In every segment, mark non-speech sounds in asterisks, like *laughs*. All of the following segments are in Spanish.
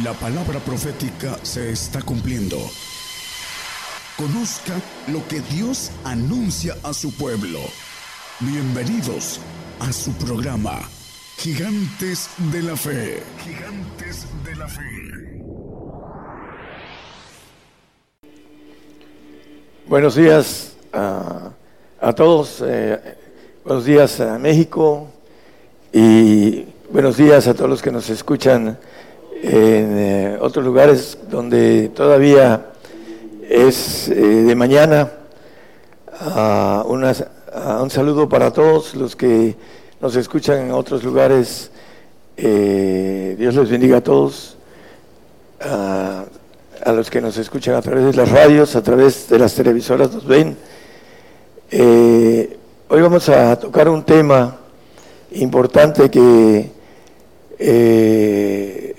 La palabra profética se está cumpliendo. Conozca lo que Dios anuncia a su pueblo. Bienvenidos a su programa, Gigantes de la Fe. Gigantes de la Fe. Buenos días a, todos, eh, buenos días a México y buenos días a todos los que nos escuchan en eh, otros lugares donde todavía es eh, de mañana. un saludo para todos los que nos escuchan en otros lugares. Eh, Dios les bendiga a todos. a los que nos escuchan a través de las radios, a través de las televisoras, nos ven. hoy vamos a tocar un tema importante que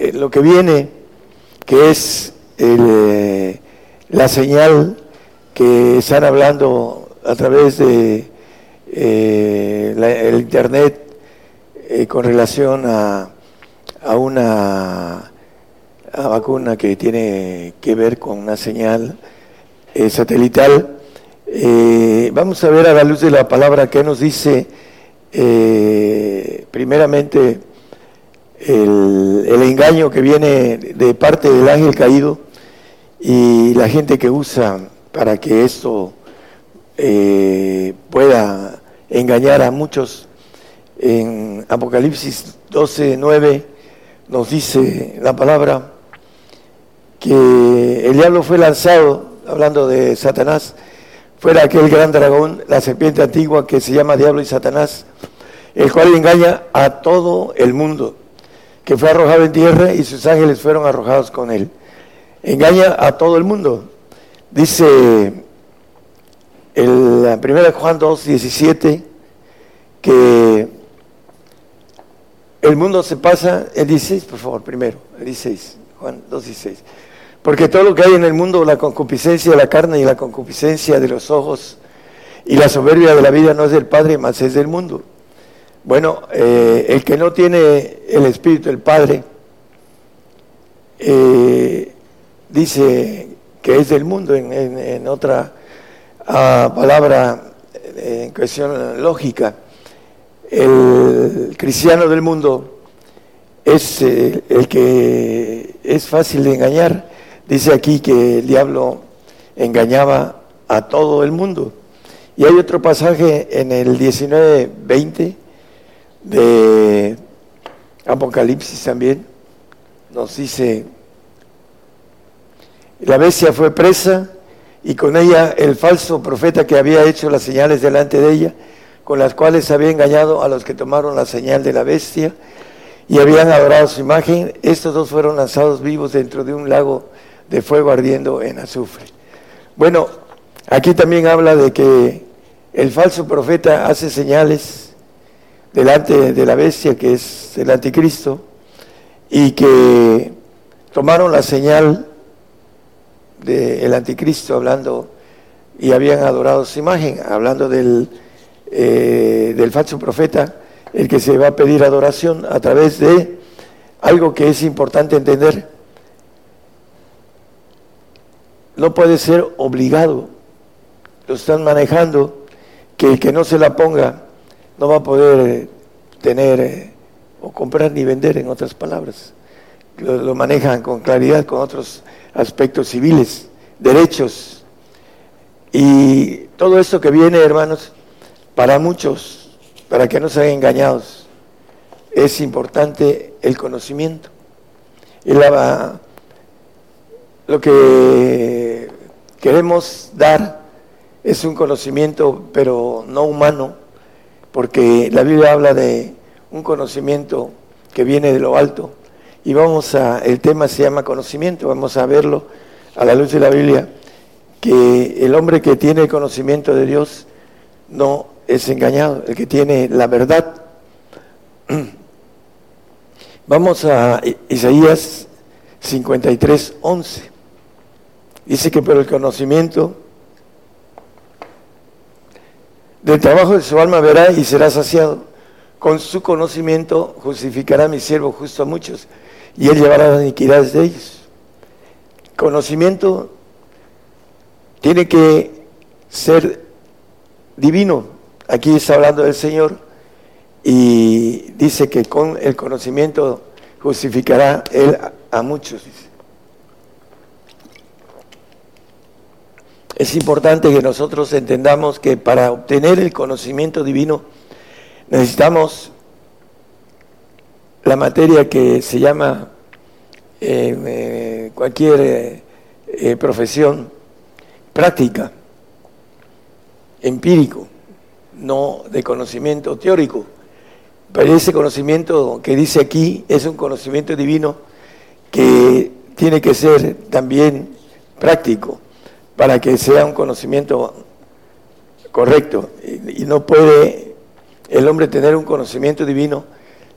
eh, lo que viene, que es eh, la señal que están hablando a través de eh, el internet con relación a, a una vacuna que tiene que ver con una señal satelital. vamos a ver a la luz de la palabra que nos dice primeramente el, engaño que viene de parte del ángel caído y la gente que usa para que esto eh, pueda engañar a muchos. En Apocalipsis 12, 9 nos dice la palabra que el diablo fue lanzado, hablando de Satanás, fuera aquel gran dragón, la serpiente antigua que se llama Diablo y Satanás, el cual engaña a todo el mundo que fue arrojado en tierra y sus ángeles fueron arrojados con él. Engaña a todo el mundo. Dice el, la primera Juan 2, 17, que el mundo se pasa, el 16, por favor, primero, el 16, Juan 2, 16. Porque todo lo que hay en el mundo, la concupiscencia de la carne y la concupiscencia de los ojos y la soberbia de la vida no es del Padre, más es del mundo. Bueno, eh, el que no tiene el Espíritu del Padre eh, dice que es del mundo en, otra ah, palabra en cuestión lógica. El cristiano del mundo es eh, el que es fácil de engañar. Dice aquí que el diablo engañaba a todo el mundo. Y hay otro pasaje en el 19:20 de Apocalipsis también nos dice, la bestia fue presa y con ella el falso profeta que había hecho las señales delante de ella, con las cuales había engañado a los que tomaron la señal de la bestia y habían adorado su imagen, estos dos fueron lanzados vivos dentro de un lago de fuego ardiendo en azufre. Bueno, aquí también habla de que el falso profeta hace señales delante de la bestia que es el anticristo y que tomaron la señal del anticristo hablando y habían adorado su imagen, hablando del, eh, del falso profeta, el que se va a pedir adoración a través de algo que es importante entender. No puede ser obligado, lo están manejando, que el que no se la ponga no va a poder eh, tener eh, o comprar ni vender, en otras palabras. Lo, manejan con claridad con otros aspectos civiles, derechos. Y todo esto que viene, hermanos, para muchos, para que no sean engañados, es importante el conocimiento. Y la, lo que queremos dar es un conocimiento, pero no humano, porque la Biblia habla de un conocimiento que viene de lo alto. Y vamos a, el tema se llama conocimiento, vamos a verlo a la luz de la Biblia, que el hombre que tiene el conocimiento de Dios no es engañado, el que tiene la verdad. *clears throat* Vamos a Isaías 53, 11. Dice que por el conocimiento del trabajo de su alma verá y será saciado. Con su conocimiento justificará mi siervo justo a muchos y Él llevará las iniquidades de ellos. Conocimiento tiene que ser divino. Aquí está hablando del Señor y dice que con el conocimiento justificará Él a muchos. Es importante que nosotros entendamos que para obtener el conocimiento divino necesitamos la materia que se llama eh, eh, cualquier eh, profesión práctica, empírico, no de conocimiento teórico. Pero ese conocimiento que dice aquí es un conocimiento divino que tiene que ser también práctico para que sea un conocimiento correcto. Y, no puede el hombre tener un conocimiento divino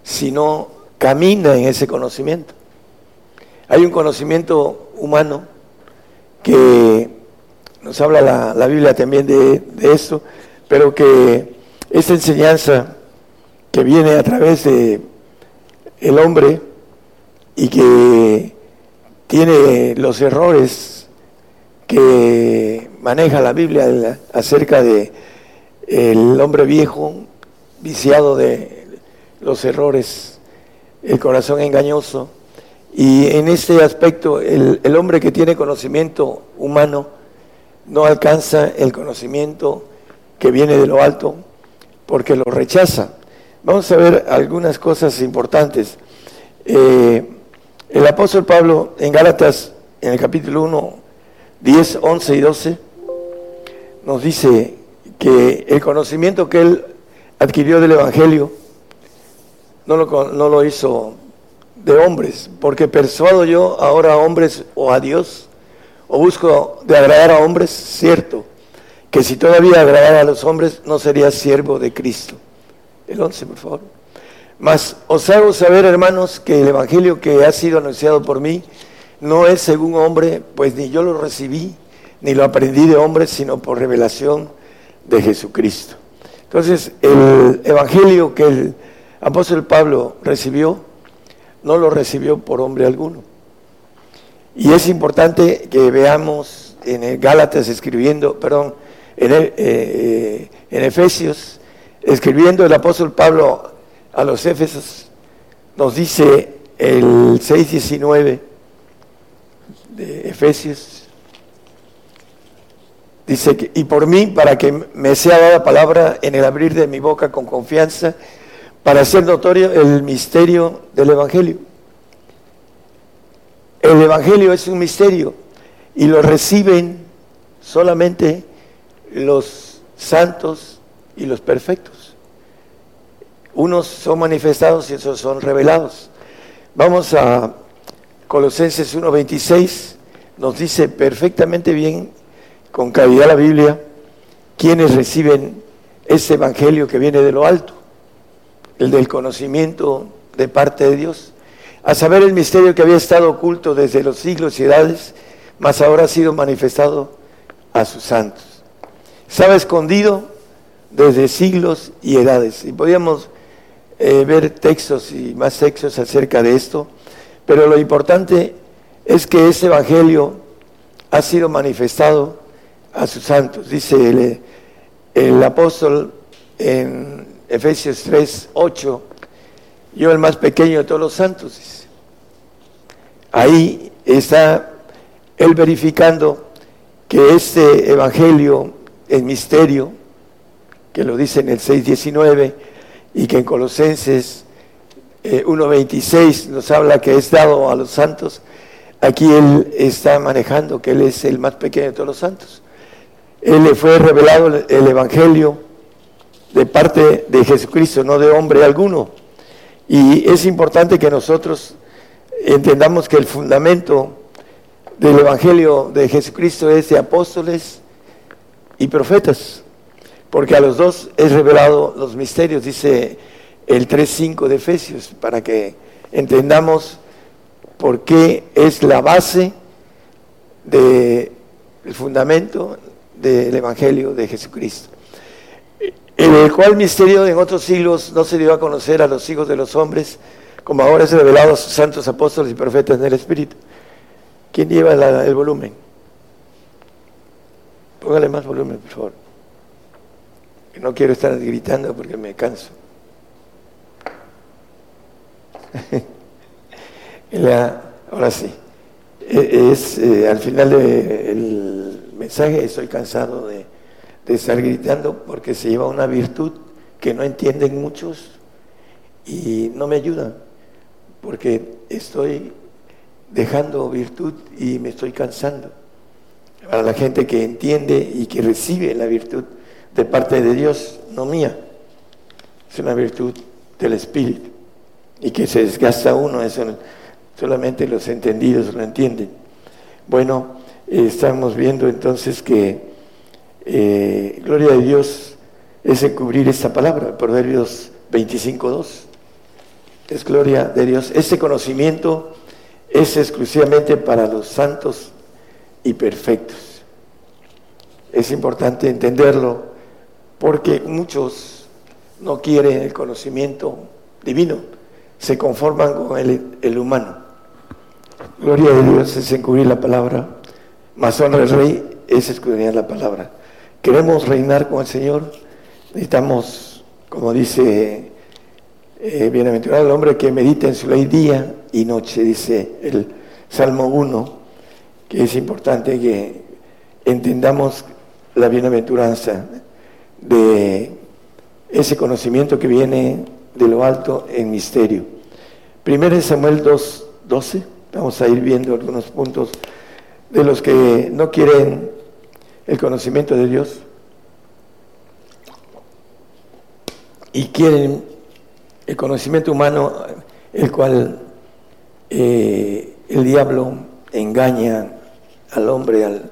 si no camina en ese conocimiento. Hay un conocimiento humano que nos habla la, Biblia también de, de, esto, pero que esta enseñanza que viene a través de el hombre y que tiene los errores que maneja la Biblia acerca de el hombre viejo viciado de los errores, el corazón engañoso. Y en este aspecto, el, el hombre que tiene conocimiento humano no alcanza el conocimiento que viene de lo alto porque lo rechaza. Vamos a ver algunas cosas importantes. Eh, el apóstol Pablo en Gálatas, en el capítulo 1, 10, 11 y 12, nos dice que el conocimiento que él adquirió del Evangelio no lo, no lo hizo de hombres, porque persuado yo ahora a hombres o a Dios, o busco de agradar a hombres, cierto, que si todavía agradara a los hombres no sería siervo de Cristo. El 11, por favor. Mas os hago saber, hermanos, que el Evangelio que ha sido anunciado por mí no es según hombre, pues ni yo lo recibí, ni lo aprendí de hombre, sino por revelación de Jesucristo. Entonces, el Evangelio que el apóstol Pablo recibió, no lo recibió por hombre alguno. Y es importante que veamos en el Gálatas escribiendo, perdón, en, eh, eh, en Efesios, escribiendo el apóstol Pablo a los Éfesos, nos dice el 6.19 de Efesios, dice que, y por mí, para que me sea dada palabra en el abrir de mi boca con confianza, para hacer notorio el misterio del Evangelio. El Evangelio es un misterio y lo reciben solamente los santos y los perfectos. Unos son manifestados y otros son revelados. Vamos a Colosenses 1.26, nos dice perfectamente bien, con claridad la Biblia, quienes reciben ese evangelio que viene de lo alto, el del conocimiento de parte de Dios, a saber el misterio que había estado oculto desde los siglos y edades, mas ahora ha sido manifestado a sus santos. Estaba escondido desde siglos y edades. Y podíamos eh, ver textos y más textos acerca de esto, pero lo importante es que ese Evangelio ha sido manifestado a sus santos. Dice el, el apóstol en Efesios 3, 8, yo el más pequeño de todos los santos. Dice. Ahí está él verificando que este Evangelio es misterio, que lo dice en el 6.19, y que en Colosenses 1.26 eh, nos habla que es dado a los santos, aquí él está manejando que él es el más pequeño de todos los santos. Él le fue revelado el Evangelio de parte de Jesucristo, no de hombre alguno. Y es importante que nosotros entendamos que el fundamento del Evangelio de Jesucristo es de apóstoles y profetas porque a los dos es revelado los misterios, dice el 3.5 de Efesios, para que entendamos por qué es la base del fundamento del Evangelio de Jesucristo. En el cual misterio en otros siglos no se dio a conocer a los hijos de los hombres, como ahora es revelado a sus santos apóstoles y profetas en el Espíritu. ¿Quién lleva el volumen? Póngale más volumen, por favor. No quiero estar gritando porque me canso. *laughs* ahora sí. E, es eh, al final del mensaje estoy cansado de, de estar gritando porque se lleva una virtud que no entienden muchos y no me ayuda porque estoy dejando virtud y me estoy cansando. Para la gente que entiende y que recibe la virtud de parte de Dios, no mía, es una virtud del Espíritu y que se desgasta uno, eso solamente los entendidos lo entienden. Bueno, estamos viendo entonces que eh, gloria de Dios es encubrir esta palabra, Proverbios 25.2. Es gloria de Dios. Ese conocimiento es exclusivamente para los santos y perfectos. Es importante entenderlo porque muchos no quieren el conocimiento divino, se conforman con el, humano. Gloria de Dios es encubrir la palabra, más honra al rey es escudriñar la palabra. Queremos reinar con el Señor, necesitamos, como dice eh, bienaventurado el hombre que medita en su ley día y noche, dice el Salmo 1, que es importante que entendamos la bienaventuranza de ese conocimiento que viene de lo alto en misterio. Primero Samuel 2, 12, vamos a ir viendo algunos puntos de los que no quieren el conocimiento de Dios y quieren el conocimiento humano, el cual eh, el diablo engaña al hombre, al,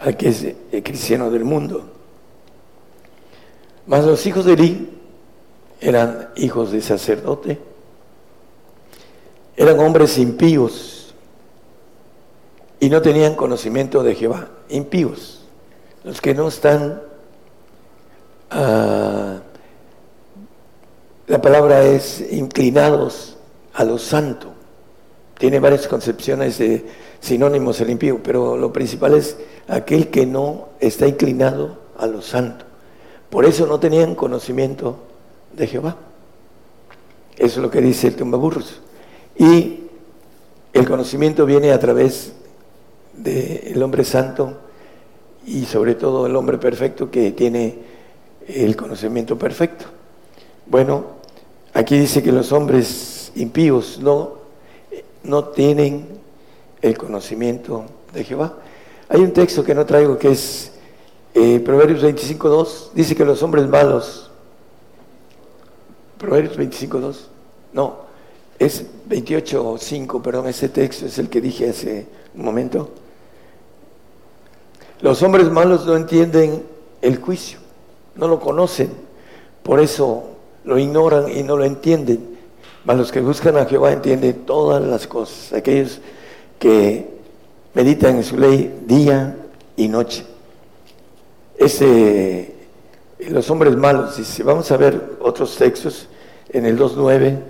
al que es el cristiano del mundo. Mas los hijos de Eli eran hijos de sacerdote, eran hombres impíos y no tenían conocimiento de Jehová, impíos, los que no están, ah, la palabra es inclinados a lo santo, tiene varias concepciones de sinónimos el impío, pero lo principal es aquel que no está inclinado a lo santo. Por eso no tenían conocimiento de Jehová. Eso es lo que dice el tumbaburros. Y el conocimiento viene a través del hombre santo y sobre todo el hombre perfecto que tiene el conocimiento perfecto. Bueno, aquí dice que los hombres impíos no, no tienen el conocimiento de Jehová. Hay un texto que no traigo que es eh, Proverbios 25.2, dice que los hombres malos Proverbios 25.2. No, es 28.5, perdón, ese texto es el que dije hace un momento. Los hombres malos no entienden el juicio, no lo conocen, por eso lo ignoran y no lo entienden. Mas los que buscan a Jehová entienden todas las cosas, aquellos que meditan en su ley día y noche. Ese los hombres malos, dice, vamos a ver otros textos en el 2.9,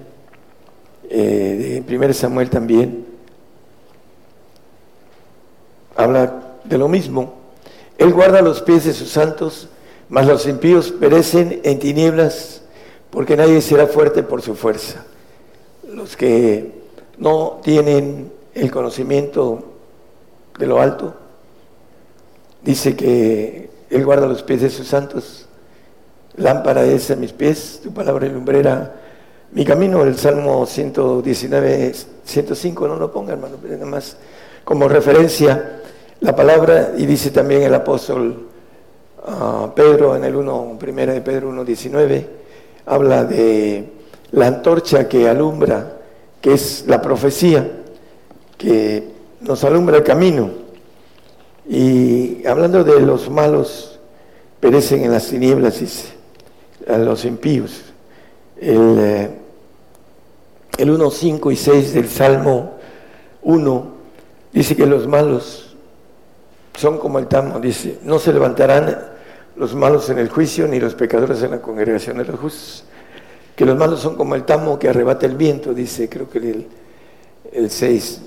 eh, de 1 Samuel también, habla de lo mismo. Él guarda los pies de sus santos, mas los impíos perecen en tinieblas, porque nadie será fuerte por su fuerza. Los que no tienen el conocimiento de lo alto, dice que Él guarda los pies de sus santos, Lámpara es a mis pies, tu palabra lumbrera. Mi camino, el Salmo 119, 105, no lo ponga hermano, pero nada más como referencia la palabra. Y dice también el apóstol ah, Pedro en el 1, primera de Pedro 1, 19, habla de la antorcha que alumbra, que es la profecía, que nos alumbra el camino. Y hablando de los malos, perecen en las tinieblas, dice a los impíos. El, eh, el 1, 5 y 6 del Salmo 1 dice que los malos son como el tamo, dice, no se levantarán los malos en el juicio ni los pecadores en la congregación de los justos. que los malos son como el tamo que arrebata el viento, dice creo que el, el 6,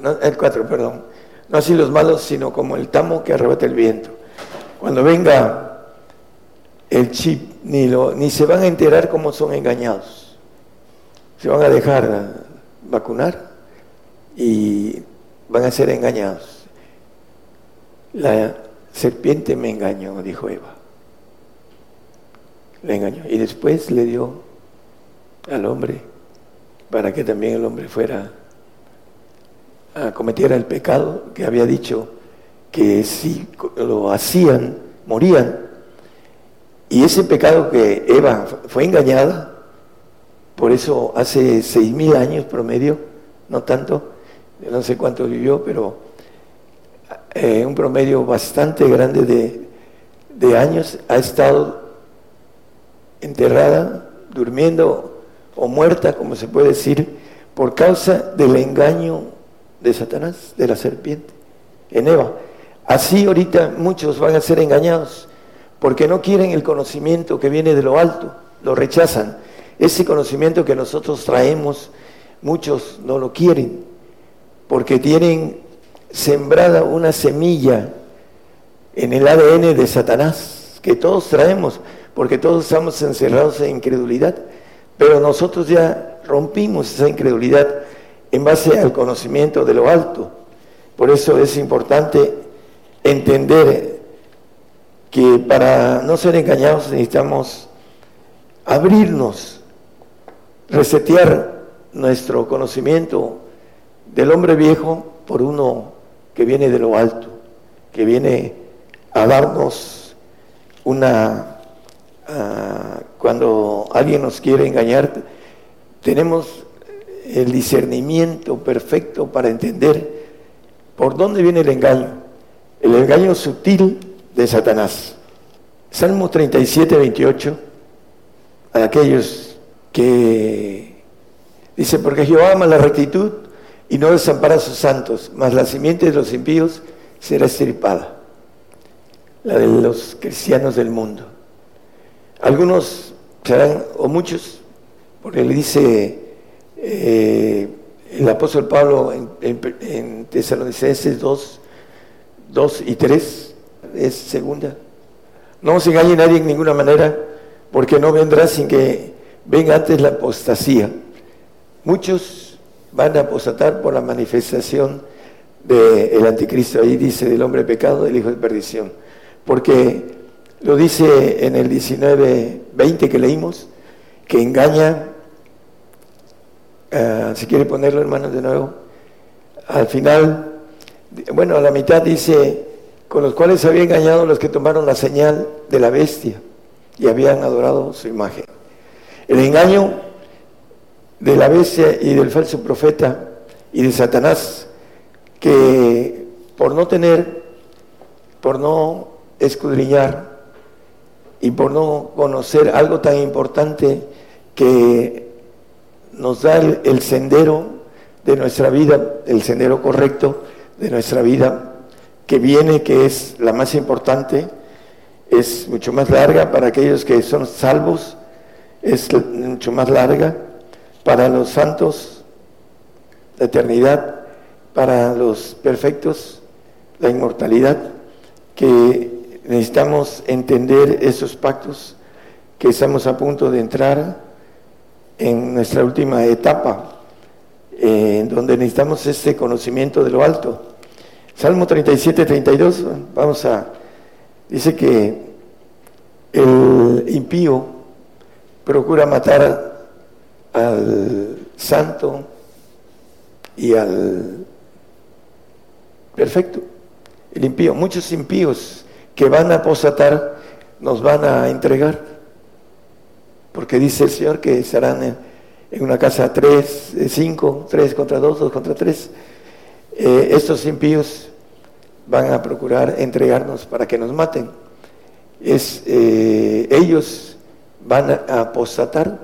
no, el 4, perdón. No así los malos, sino como el tamo que arrebata el viento. Cuando venga el chip, ni, lo, ni se van a enterar cómo son engañados. Se van a dejar vacunar y van a ser engañados. La serpiente me engañó, dijo Eva. Le engañó. Y después le dio al hombre para que también el hombre fuera a cometiera el pecado que había dicho que si lo hacían, morían. Y ese pecado que Eva fue engañada, por eso hace seis mil años promedio, no tanto, no sé cuánto vivió, pero eh, un promedio bastante grande de, de años ha estado enterrada, durmiendo o muerta, como se puede decir, por causa del engaño de Satanás, de la serpiente, en Eva. Así ahorita muchos van a ser engañados porque no quieren el conocimiento que viene de lo alto, lo rechazan. Ese conocimiento que nosotros traemos, muchos no lo quieren porque tienen sembrada una semilla en el ADN de Satanás, que todos traemos, porque todos estamos encerrados en incredulidad, pero nosotros ya rompimos esa incredulidad en base al conocimiento de lo alto. Por eso es importante entender que para no ser engañados necesitamos abrirnos, resetear nuestro conocimiento del hombre viejo por uno que viene de lo alto, que viene a darnos una... Ah, cuando alguien nos quiere engañar, tenemos el discernimiento perfecto para entender por dónde viene el engaño, el engaño sutil de Satanás. Salmo 37, 28, a aquellos que dice, porque Jehová ama la rectitud y no desampara a sus santos, mas la simiente de los impíos será estirpada, la de los cristianos del mundo. Algunos serán, o muchos, porque le dice eh, el apóstol Pablo en, en, Tesalonicenses 2, 2 y 3 es segunda. No se engañe nadie en ninguna manera, porque no vendrá sin que venga antes la apostasía. Muchos van a apostatar por la manifestación del anticristo. Ahí dice del hombre pecado, del hijo de perdición. Porque lo dice en el 19, 20 que leímos, que engaña eh, si quiere ponerlo hermanos de nuevo, al final, bueno, a la mitad dice, con los cuales había engañado los que tomaron la señal de la bestia y habían adorado su imagen. El engaño de la bestia y del falso profeta y de Satanás, que por no tener, por no escudriñar y por no conocer algo tan importante que nos da el, sendero de nuestra vida, el sendero correcto de nuestra vida, que viene, que es la más importante, es mucho más larga. Para aquellos que son salvos, es mucho más larga. Para los santos, la eternidad, para los perfectos, la inmortalidad, que necesitamos entender esos pactos que estamos a punto de entrar en nuestra última etapa, en donde necesitamos este conocimiento de lo alto. Salmo 37, 32, vamos a, dice que el impío procura matar al santo y al perfecto. El impío, muchos impíos que van a apostatar nos van a entregar porque dice el Señor que estarán en, una casa tres, cinco, tres contra dos, dos contra tres. Eh, estos impíos van a procurar entregarnos para que nos maten. Es, eh, ellos van a apostatar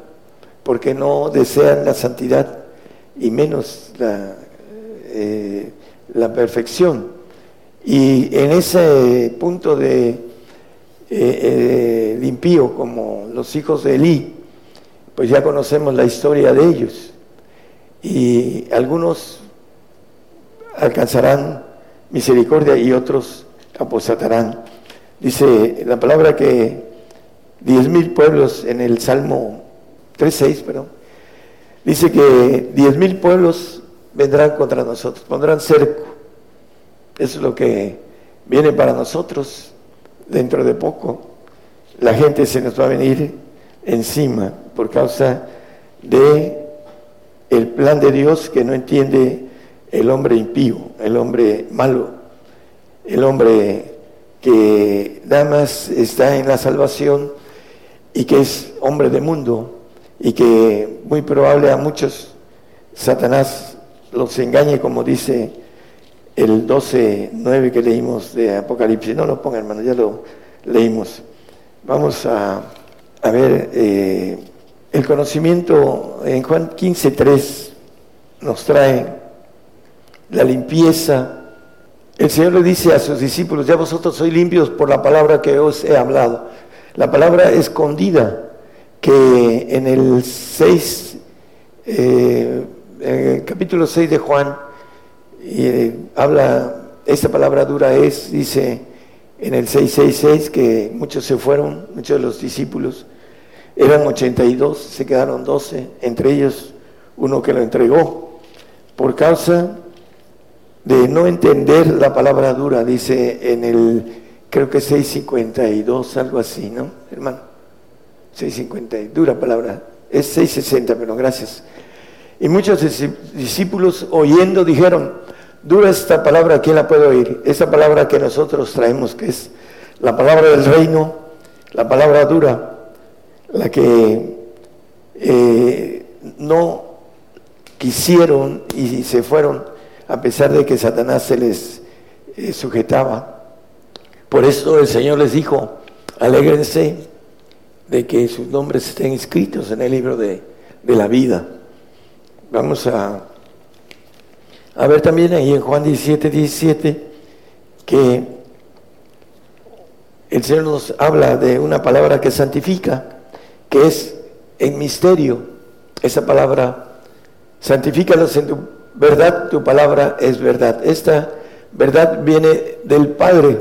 porque no desean la santidad y menos la, eh, la perfección. Y en ese punto de eh, eh, impío, como los hijos de Elí, pues ya conocemos la historia de ellos. Y algunos alcanzarán misericordia y otros apostatarán. Dice la palabra que diez mil pueblos en el Salmo 3.6, perdón, dice que diez mil pueblos vendrán contra nosotros, pondrán cerco. Eso es lo que viene para nosotros dentro de poco. La gente se nos va a venir encima por causa de el plan de Dios que no entiende el hombre impío, el hombre malo, el hombre que nada más está en la salvación y que es hombre de mundo y que muy probable a muchos Satanás los engañe como dice el 12.9 que leímos de Apocalipsis. No lo ponga hermano, ya lo leímos. Vamos a, ver eh, el conocimiento en Juan 15.3 nos trae la limpieza. El Señor le dice a sus discípulos, ya vosotros sois limpios por la palabra que os he hablado. La palabra escondida que en el 6, eh, en el capítulo 6 de Juan, eh, habla, esta palabra dura es, dice en el 666 que muchos se fueron, muchos de los discípulos, eran 82, se quedaron 12, entre ellos uno que lo entregó, por causa de no entender la palabra dura, dice en el, creo que 652, algo así, ¿no, hermano? 650, dura palabra, es 660, pero gracias. Y muchos discípulos oyendo dijeron, dura esta palabra, ¿quién la puede oír? Esta palabra que nosotros traemos, que es la palabra del reino, la palabra dura, la que eh, no quisieron y se fueron a pesar de que Satanás se les eh, sujetaba. Por eso el Señor les dijo, alégrense de que sus nombres estén inscritos en el libro de, la vida. Vamos a, a ver también ahí en Juan 17, 17, que el Señor nos habla de una palabra que santifica, que es en misterio. Esa palabra, santifícalos en tu verdad, tu palabra es verdad. Esta verdad viene del Padre,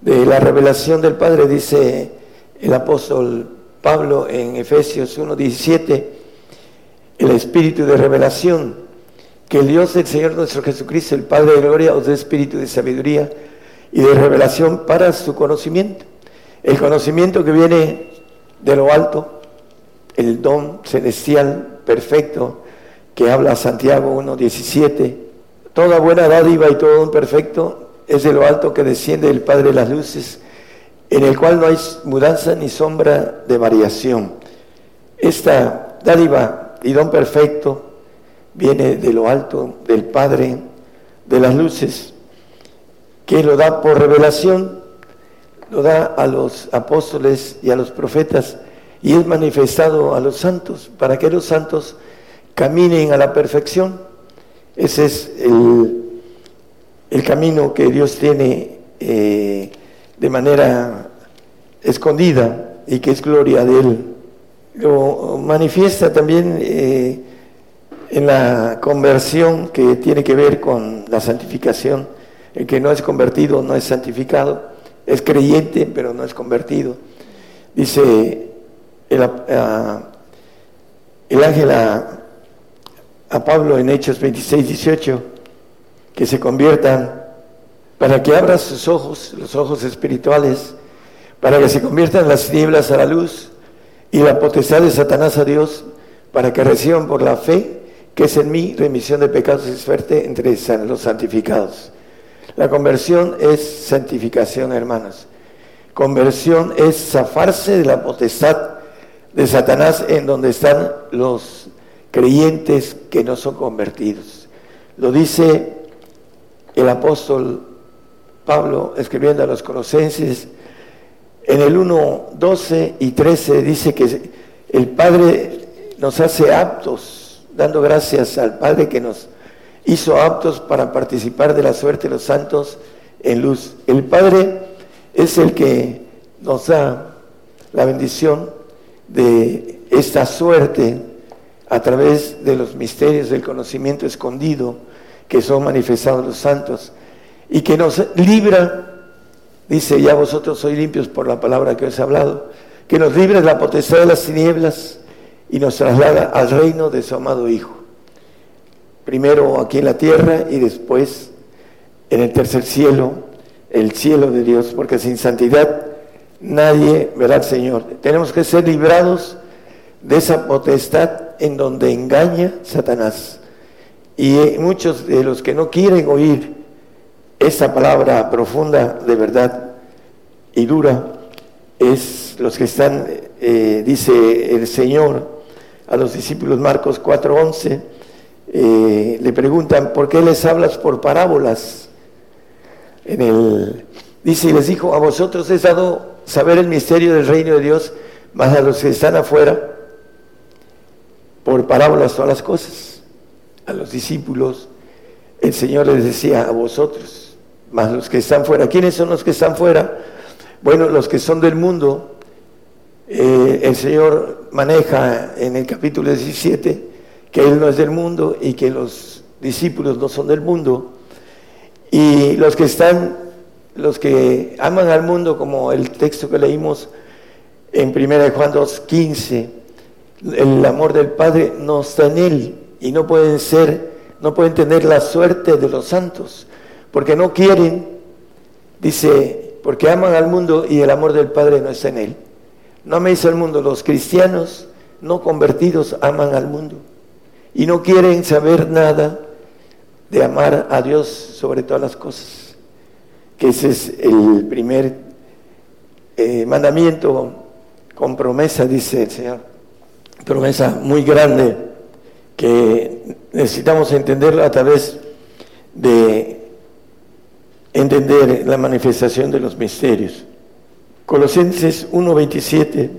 de la revelación del Padre, dice el apóstol Pablo en Efesios 1.17, el espíritu de revelación, que el Dios del Señor nuestro Jesucristo, el Padre de gloria, os dé espíritu de sabiduría y de revelación para su conocimiento. El conocimiento que viene de lo alto, el don celestial perfecto que habla Santiago 1.17, toda buena dádiva y todo un perfecto es de lo alto que desciende del Padre de las Luces, en el cual no hay mudanza ni sombra de variación. Esta dádiva y don perfecto viene de lo alto del Padre de las Luces, que lo da por revelación, lo da a los apóstoles y a los profetas, y es manifestado a los santos, para que los santos caminen a la perfección. Ese es el, camino que Dios tiene eh, de manera escondida y que es gloria de Él. Lo manifiesta también eh, en la conversión que tiene que ver con la santificación. El que no es convertido no es santificado, es creyente pero no es convertido. Dice el, el ángel a, a Pablo en Hechos 26, 18, que se conviertan, para que abra sus ojos, los ojos espirituales, para que se conviertan las tinieblas a la luz y la potestad de Satanás a Dios, para que reciban por la fe que es en mí remisión de pecados y suerte entre los santificados. La conversión es santificación, hermanos. Conversión es zafarse de la potestad de Satanás en donde están los creyentes que no son convertidos. Lo dice el apóstol Pablo escribiendo a los colosenses en el 1, 12 y 13 dice que el Padre nos hace aptos, dando gracias al Padre que nos hizo aptos para participar de la suerte de los santos en luz. El Padre es el que nos da la bendición de esta suerte a través de los misterios del conocimiento escondido que son manifestados los santos y que nos libra, dice, ya vosotros sois limpios por la palabra que os he hablado, que nos libre de la potestad de las tinieblas y nos traslada al reino de su amado Hijo. Primero aquí en la tierra y después en el tercer cielo, el cielo de Dios, porque sin santidad nadie verá al Señor. Tenemos que ser librados de esa potestad en donde engaña Satanás. Y eh, muchos de los que no quieren oír esa palabra profunda de verdad y dura, es los que están, eh, dice el Señor a los discípulos Marcos 4:11, eh, le preguntan, ¿por qué les hablas por parábolas? En el, dice, y les dijo, a vosotros he dado saber el misterio del reino de Dios, más a los que están afuera, por parábolas todas las cosas. A los discípulos, el Señor les decía, a vosotros, más los que están fuera. ¿Quiénes son los que están fuera? Bueno, los que son del mundo, eh, el Señor maneja en el capítulo 17 que Él no es del mundo y que los discípulos no son del mundo. Y los que están, los que aman al mundo, como el texto que leímos en 1 Juan 2.15, el amor del Padre no está en Él y no pueden ser, no pueden tener la suerte de los santos, porque no quieren, dice, porque aman al mundo y el amor del Padre no está en Él. No améis al mundo, los cristianos no convertidos aman al mundo y no quieren saber nada de amar a Dios sobre todas las cosas, que ese es el primer eh, mandamiento con promesa, dice el Señor, promesa muy grande que necesitamos entenderla a través de entender la manifestación de los misterios. Colosenses 1.27,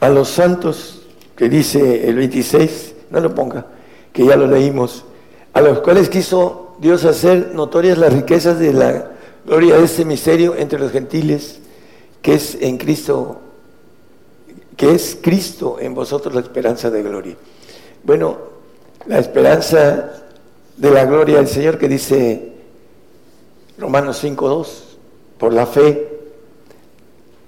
a los santos, que dice el 26, no lo ponga, que ya lo leímos, a los cuales quiso Dios hacer notorias las riquezas de la gloria de este misterio entre los gentiles, que es en Cristo, que es Cristo en vosotros la esperanza de gloria. Bueno, la esperanza de la gloria del Señor que dice Romanos 5.2, por la fe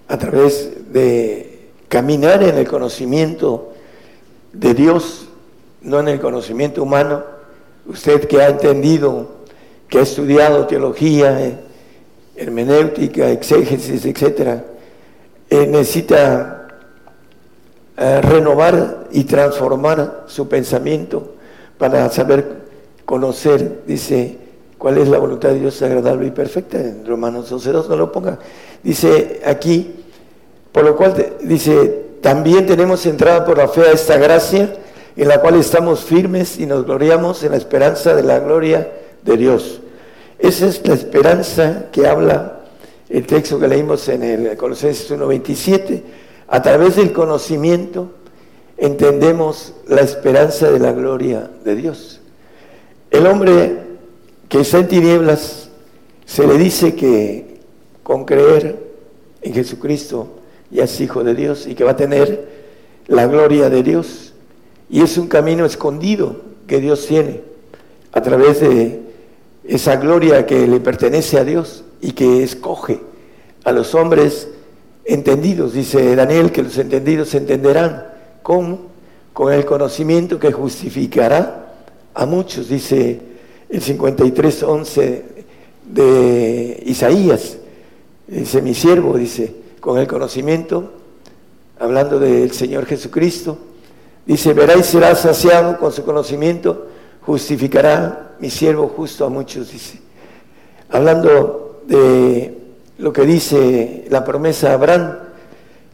a través de caminar en el conocimiento de Dios, no en el conocimiento humano. Usted que ha entendido, que ha estudiado teología, eh, hermenéutica, exégesis, etcétera, eh, necesita eh, renovar y transformar su pensamiento para saber conocer, dice, cuál es la voluntad de Dios agradable y perfecta. En Romanos 12.2 no lo ponga. Dice aquí, por lo cual dice, también tenemos entrada por la fe a esta gracia en la cual estamos firmes y nos gloriamos en la esperanza de la gloria de Dios. Esa es la esperanza que habla el texto que leímos en el Colosenses 1.27. A través del conocimiento entendemos la esperanza de la gloria de Dios. El hombre que está en tinieblas se le dice que con creer en Jesucristo ya es hijo de Dios y que va a tener la gloria de Dios. Y es un camino escondido que Dios tiene a través de esa gloria que le pertenece a Dios y que escoge a los hombres entendidos. Dice Daniel que los entendidos entenderán. ¿Cómo? Con el conocimiento que justificará a muchos, dice el 53.11 de Isaías. Dice mi siervo, dice, con el conocimiento, hablando del Señor Jesucristo, dice, verá y será saciado con su conocimiento, justificará mi siervo justo a muchos, dice. Hablando de lo que dice la promesa a Abraham,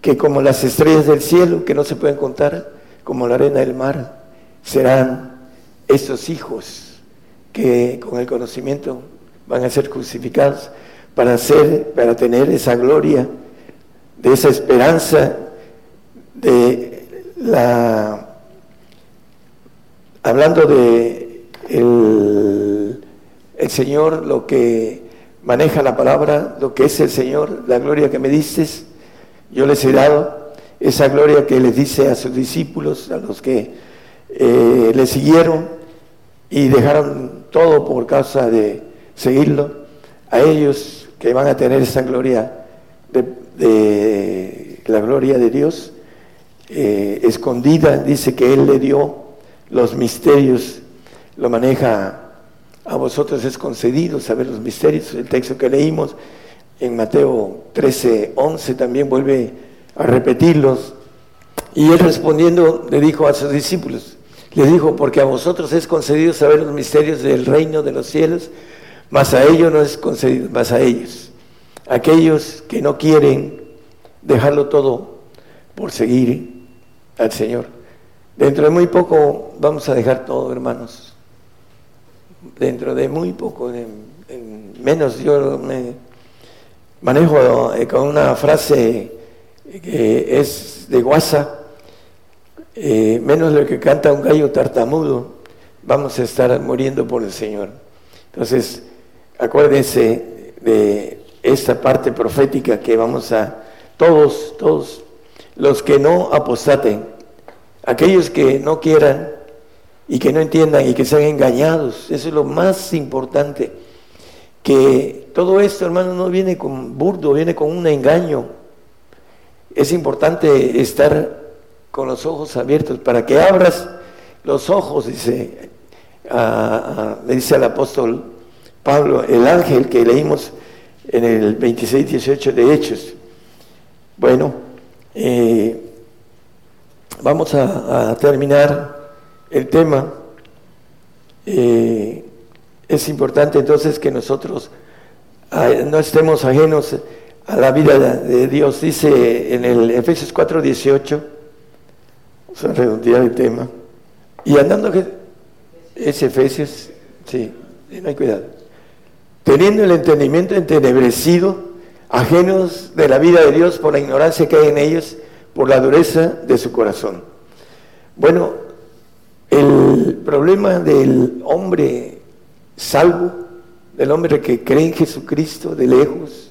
que como las estrellas del cielo, que no se pueden contar, como la arena del mar, serán estos hijos que con el conocimiento van a ser justificados para ser, para tener esa gloria de esa esperanza, de la hablando de el, el, Señor, lo que maneja la palabra, lo que es el Señor, la gloria que me diste, yo les he dado, esa gloria que les dice a sus discípulos, a los que eh, le siguieron y dejaron todo por causa de seguirlo, a ellos que van a tener esa gloria de, la gloria de Dios eh, escondida, dice que Él le dio los misterios, lo maneja a vosotros es concedido saber los misterios, el texto que leímos en Mateo 13, 11 también vuelve a repetirlos. Y él respondiendo le dijo a sus discípulos, le dijo, porque a vosotros es concedido saber los misterios del reino de los cielos, mas a ellos no es concedido, mas a ellos. Aquellos que no quieren dejarlo todo por seguir al Señor. Dentro de muy poco vamos a dejar todo, hermanos. Dentro de muy poco, en menos yo me manejo eh, con una frase que es de guasa, eh, menos lo que canta un gallo tartamudo, vamos a estar muriendo por el Señor. Entonces, acuérdense de esta parte profética que vamos a, todos, todos los que no apostaten, aquellos que no quieran y que no entiendan y que sean engañados, eso es lo más importante que todo esto, hermano, no viene con burdo, viene con un engaño. Es importante estar con los ojos abiertos para que abras los ojos, dice, me dice el apóstol Pablo, el ángel que leímos en el 26-18 de Hechos. Bueno, eh, vamos a, terminar el tema. Eh, es importante entonces que nosotros ah, no estemos ajenos a la vida de Dios. Dice en el Efesios 4:18, vamos a redondear el tema, y andando, es Efesios, sí, hay cuidado, teniendo el entendimiento entenebrecido, ajenos de la vida de Dios por la ignorancia que hay en ellos, por la dureza de su corazón. Bueno, el problema del hombre salvo, del hombre que cree en Jesucristo de lejos.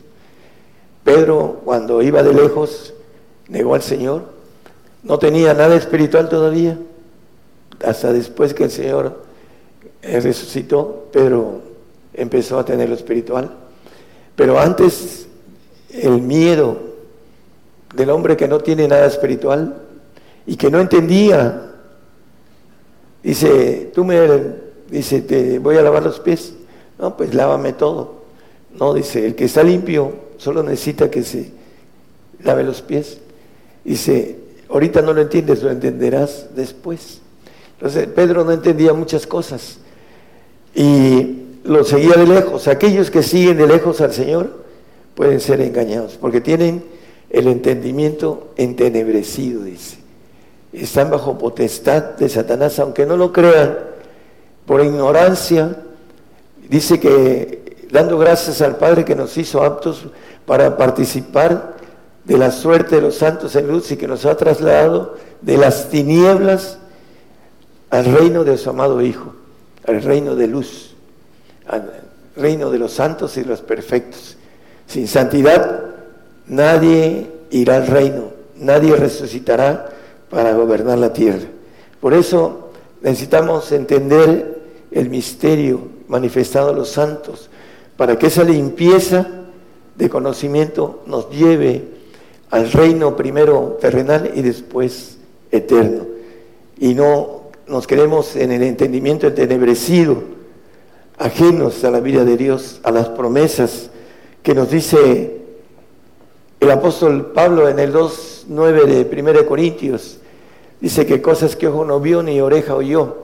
Pedro, cuando iba de lejos, negó al Señor. No tenía nada espiritual todavía. Hasta después que el Señor resucitó, Pedro empezó a tener lo espiritual. Pero antes, el miedo del hombre que no tiene nada espiritual y que no entendía, dice, tú me Dice, te voy a lavar los pies. No, pues lávame todo. No, dice, el que está limpio solo necesita que se lave los pies. Dice, ahorita no lo entiendes, lo entenderás después. Entonces, Pedro no entendía muchas cosas y lo seguía de lejos. Aquellos que siguen de lejos al Señor pueden ser engañados porque tienen el entendimiento entenebrecido, dice. Están bajo potestad de Satanás, aunque no lo crean por ignorancia, dice que dando gracias al Padre que nos hizo aptos para participar de la suerte de los santos en luz y que nos ha trasladado de las tinieblas al reino de su amado Hijo, al reino de luz, al reino de los santos y los perfectos. Sin santidad nadie irá al reino, nadie resucitará para gobernar la tierra. Por eso necesitamos entender el misterio manifestado a los santos, para que esa limpieza de conocimiento nos lleve al reino primero terrenal y después eterno. Y no nos quedemos en el entendimiento entenebrecido, ajenos a la vida de Dios, a las promesas que nos dice el apóstol Pablo en el 2.9 de 1 Corintios. Dice que cosas que ojo no vio ni oreja oyó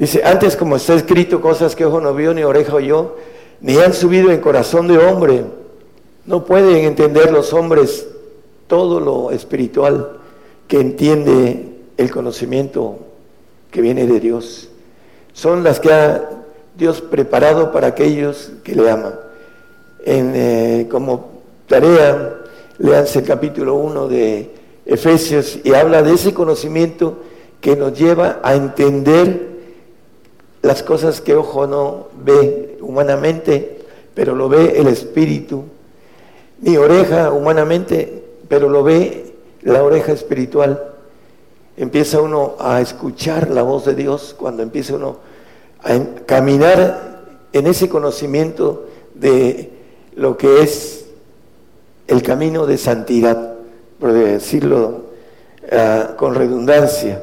Dice, antes como está escrito, cosas que ojo no vio, ni oreja oyó, ni han subido en corazón de hombre. No pueden entender los hombres todo lo espiritual que entiende el conocimiento que viene de Dios. Son las que ha Dios preparado para aquellos que le aman. En, eh, como tarea, leanse el capítulo 1 de Efesios y habla de ese conocimiento que nos lleva a entender las cosas que ojo no ve humanamente, pero lo ve el espíritu, ni oreja humanamente, pero lo ve la oreja espiritual, empieza uno a escuchar la voz de Dios, cuando empieza uno a caminar en ese conocimiento de lo que es el camino de santidad, por decirlo ah, con redundancia.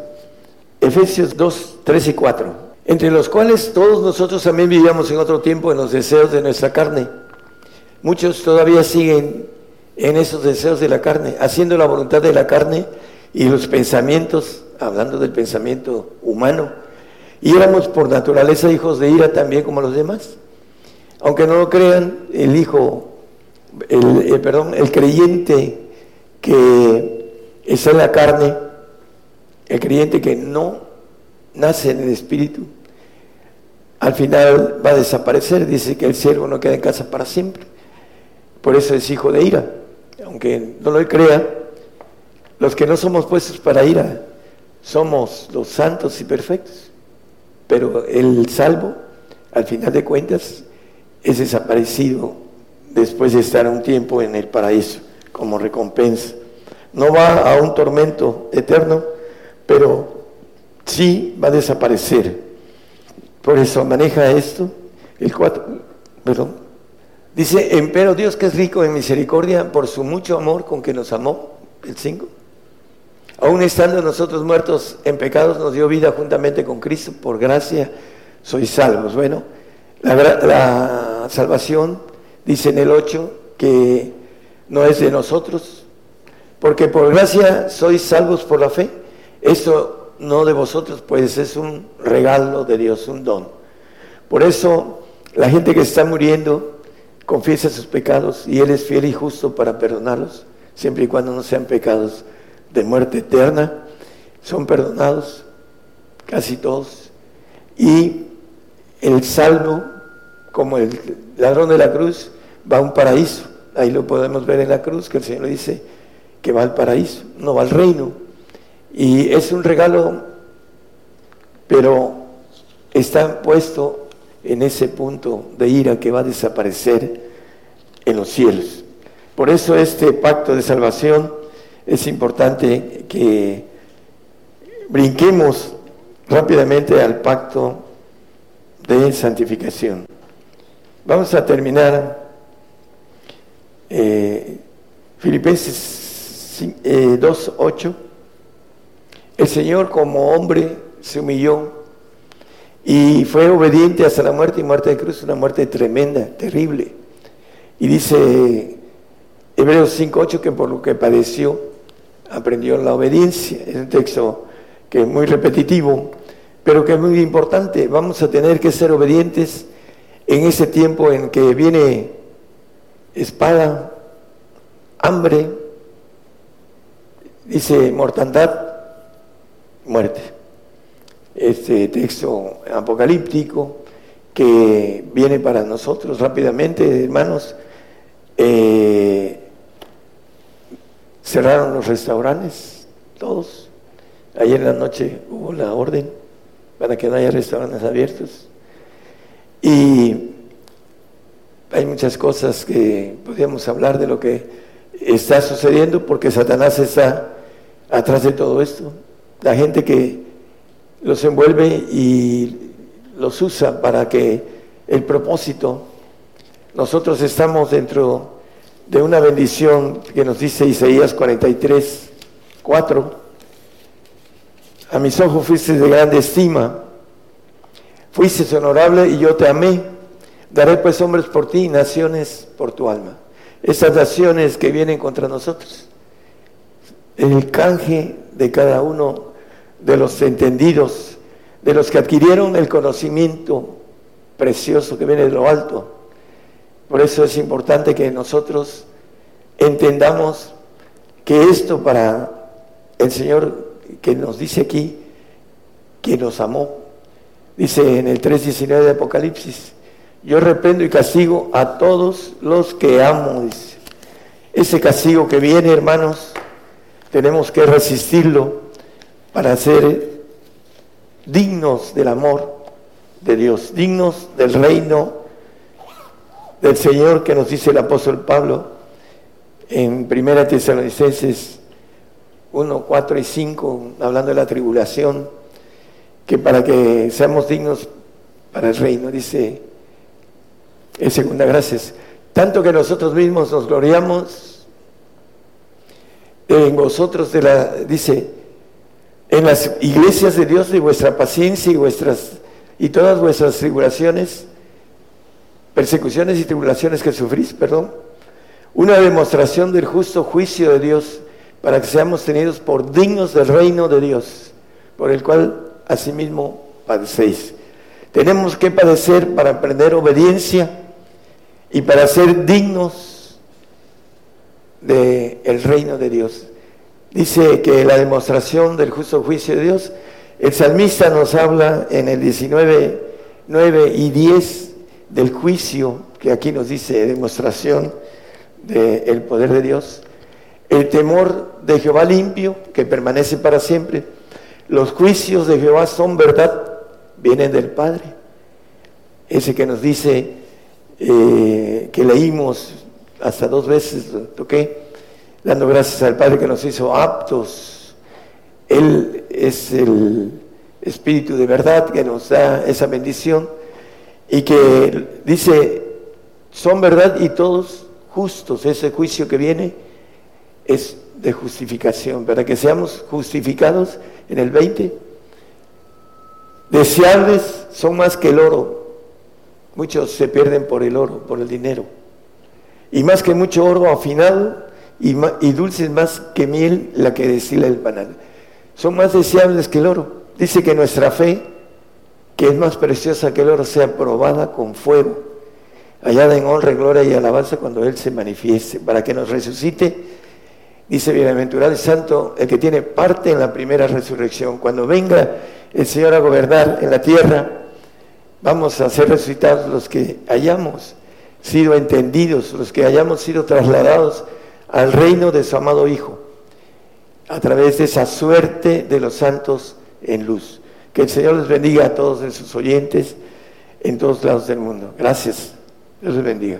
Efesios 2, 3 y 4, entre los cuales todos nosotros también vivíamos en otro tiempo en los deseos de nuestra carne. Muchos todavía siguen en esos deseos de la carne, haciendo la voluntad de la carne y los pensamientos, hablando del pensamiento humano, y éramos por naturaleza hijos de ira también como los demás. Aunque no lo crean, el hijo, el, eh, perdón, el creyente que está en la carne, el creyente que no nace en el espíritu, al final va a desaparecer. Dice que el siervo no queda en casa para siempre. Por eso es hijo de ira aunque no lo crea, los que no somos puestos para ira somos los santos y perfectos. Pero el salvo, al final de cuentas, es desaparecido después de estar un tiempo en el paraíso como recompensa. No va a un tormento eterno, pero sí va a desaparecer. Por eso maneja esto, el 4, perdón, Dice, empero Dios que es rico en misericordia por su mucho amor con que nos amó, el 5. Aún estando nosotros muertos en pecados, nos dio vida juntamente con Cristo, por gracia sois salvos. Bueno, la, la salvación, dice en el 8, que no es de nosotros, porque por gracia sois salvos por la fe. Esto no de vosotros, pues es un regalo de Dios, un don. Por eso la gente que está muriendo, confiesa sus pecados y Él es fiel y justo para perdonarlos, siempre y cuando no sean pecados de muerte eterna, son perdonados casi todos. Y el salvo, como el ladrón de la cruz, va a un paraíso. Ahí lo podemos ver en la cruz, que el Señor dice que va al paraíso, no va al reino. Y es un regalo, pero está puesto en ese punto de ira que va a desaparecer en los cielos. Por eso este pacto de salvación es importante que brinquemos rápidamente al pacto de santificación. Vamos a terminar eh, Filipenses 2.8. Eh, El Señor como hombre se humilló y fue obediente hasta la muerte y muerte de cruz, una muerte tremenda, terrible. Y dice Hebreos 5.8 que por lo que padeció aprendió la obediencia. Es un texto que es muy repetitivo, pero que es muy importante. Vamos a tener que ser obedientes en ese tiempo en que viene espada, hambre, dice mortandad, muerte este texto apocalíptico que viene para nosotros rápidamente, hermanos. Eh, cerraron los restaurantes, todos. Ayer en la noche hubo la orden para que no haya restaurantes abiertos. Y hay muchas cosas que podríamos hablar de lo que está sucediendo porque Satanás está atrás de todo esto. La gente que los envuelve y los usa para que el propósito, nosotros estamos dentro de una bendición que nos dice Isaías 43, 4, a mis ojos fuiste de grande estima, fuiste honorable y yo te amé, daré pues hombres por ti y naciones por tu alma. Esas naciones que vienen contra nosotros, el canje de cada uno de los entendidos, de los que adquirieron el conocimiento precioso que viene de lo alto. Por eso es importante que nosotros entendamos que esto para el Señor que nos dice aquí, que nos amó, dice en el 3.19 de Apocalipsis, yo reprendo y castigo a todos los que amo. Ese castigo que viene, hermanos, tenemos que resistirlo para ser dignos del amor de Dios, dignos del reino del Señor que nos dice el apóstol Pablo en Primera Tesalonicenses 1, 4 y 5, hablando de la tribulación, que para que seamos dignos para el reino, dice en segunda gracias, tanto que nosotros mismos nos gloriamos en vosotros de la, dice, en las iglesias de Dios de vuestra paciencia y vuestras y todas vuestras tribulaciones, persecuciones y tribulaciones que sufrís, perdón, una demostración del justo juicio de Dios para que seamos tenidos por dignos del reino de Dios, por el cual asimismo padecéis. Tenemos que padecer para aprender obediencia y para ser dignos del el reino de Dios. Dice que la demostración del justo juicio de Dios, el salmista nos habla en el 19, 9 y 10 del juicio, que aquí nos dice demostración del poder de Dios, el temor de Jehová limpio, que permanece para siempre, los juicios de Jehová son verdad, vienen del Padre. Ese que nos dice, eh, que leímos hasta dos veces, toqué, dando gracias al Padre que nos hizo aptos. Él es el Espíritu de verdad que nos da esa bendición y que dice, son verdad y todos justos. Ese juicio que viene es de justificación, para que seamos justificados en el 20. Deseables son más que el oro. Muchos se pierden por el oro, por el dinero. Y más que mucho oro afinado y, y dulces más que miel la que destila el panal. Son más deseables que el oro. Dice que nuestra fe, que es más preciosa que el oro, sea probada con fuego, hallada en honra, gloria y alabanza cuando Él se manifieste, para que nos resucite Dice, bienaventurado y santo el que tiene parte en la primera resurrección. Cuando venga el Señor a gobernar en la tierra, vamos a ser resucitados los que hayamos sido entendidos, los que hayamos sido trasladados al reino de su amado Hijo, a través de esa suerte de los santos en luz. Que el Señor les bendiga a todos en sus oyentes en todos lados del mundo. Gracias. Dios les bendiga.